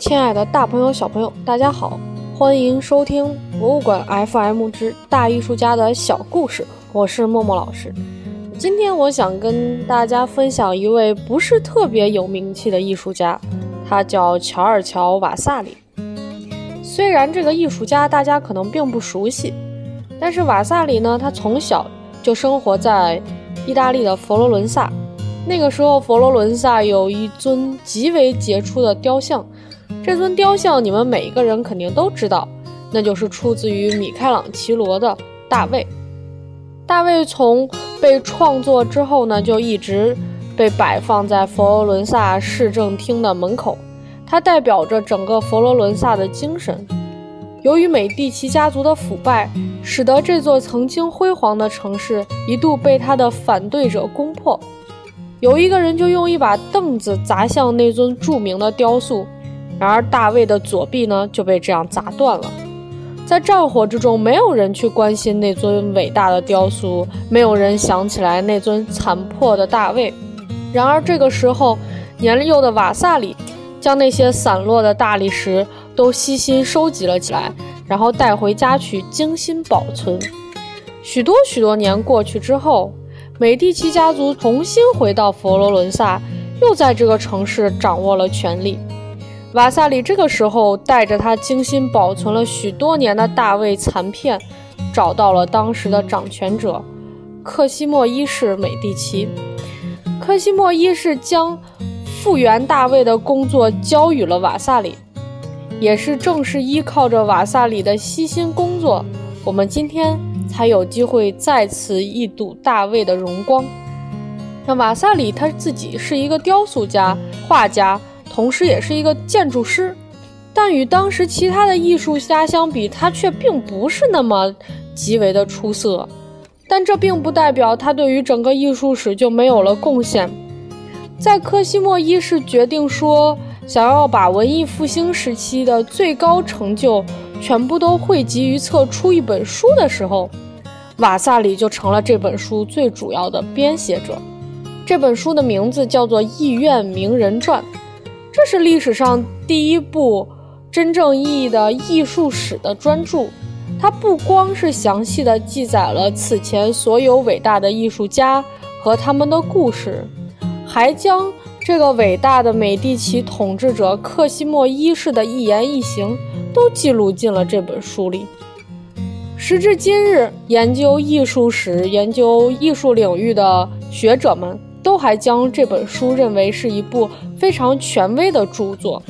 亲爱的大朋友、小朋友，大家好，欢迎收听博物馆 FM 之大艺术家的小故事，我是默默老师。今天我想跟大家分享一位不是特别有名气的艺术家，他叫乔尔乔·瓦萨里。虽然这个艺术家大家可能并不熟悉，但是瓦萨里呢，他从小就生活在意大利的佛罗伦萨。那个时候，佛罗伦萨有一尊极为杰出的雕像。这尊雕像，你们每一个人肯定都知道，那就是出自于米开朗琪罗的大卫。大卫从被创作之后呢，就一直被摆放在佛罗伦萨市政厅的门口，它代表着整个佛罗伦萨的精神。由于美第奇家族的腐败，使得这座曾经辉煌的城市一度被他的反对者攻破。有一个人就用一把凳子砸向那尊著名的雕塑。然而，大卫的左臂呢就被这样砸断了。在战火之中，没有人去关心那尊伟大的雕塑，没有人想起来那尊残破的大卫。然而，这个时候，年幼的瓦萨里将那些散落的大理石都悉心收集了起来，然后带回家去精心保存。许多许多年过去之后，美第奇家族重新回到佛罗伦萨，又在这个城市掌握了权力。瓦萨里这个时候带着他精心保存了许多年的大卫残片，找到了当时的掌权者克西莫一世美第奇。克西莫一世将复原大卫的工作交予了瓦萨里，也是正是依靠着瓦萨里的悉心工作，我们今天才有机会再次一睹大卫的荣光。那瓦萨里他自己是一个雕塑家、画家。同时也是一个建筑师，但与当时其他的艺术家相比，他却并不是那么极为的出色。但这并不代表他对于整个艺术史就没有了贡献。在科西莫一世决定说想要把文艺复兴时期的最高成就全部都汇集于册出一本书的时候，瓦萨里就成了这本书最主要的编写者。这本书的名字叫做《艺苑名人传》。这是历史上第一部真正意义的艺术史的专著，它不光是详细的记载了此前所有伟大的艺术家和他们的故事，还将这个伟大的美第奇统治者克西莫一世的一言一行都记录进了这本书里。时至今日，研究艺术史、研究艺术领域的学者们。都还将这本书认为是一部非常权威的著作。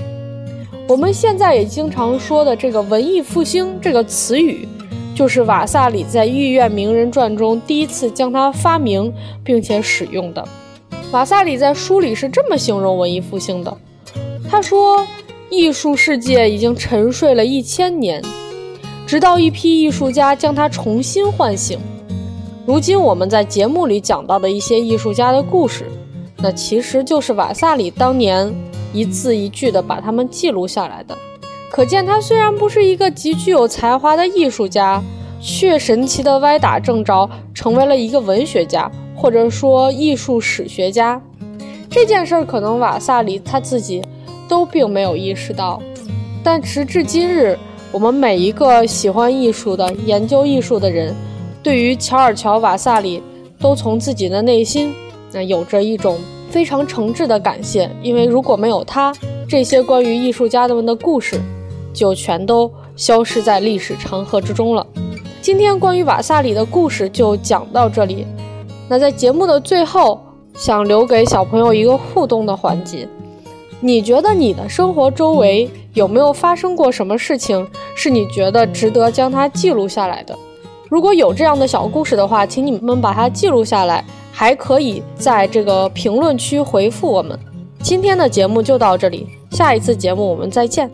我们现在也经常说的这个“文艺复兴”这个词语，就是瓦萨里在《御苑名人传》中第一次将它发明并且使用的。瓦萨里在书里是这么形容文艺复兴的：他说，艺术世界已经沉睡了一千年，直到一批艺术家将它重新唤醒。如今我们在节目里讲到的一些艺术家的故事，那其实就是瓦萨里当年一字一句的把他们记录下来的。可见他虽然不是一个极具有才华的艺术家，却神奇的歪打正着成为了一个文学家，或者说艺术史学家。这件事儿可能瓦萨里他自己都并没有意识到，但时至今日，我们每一个喜欢艺术的、研究艺术的人。对于乔尔乔·瓦萨里，都从自己的内心，那有着一种非常诚挚的感谢，因为如果没有他，这些关于艺术家们的故事，就全都消失在历史长河之中了。今天关于瓦萨里的故事就讲到这里。那在节目的最后，想留给小朋友一个互动的环节：你觉得你的生活周围有没有发生过什么事情，是你觉得值得将它记录下来的？如果有这样的小故事的话，请你们把它记录下来，还可以在这个评论区回复我们。今天的节目就到这里，下一次节目我们再见。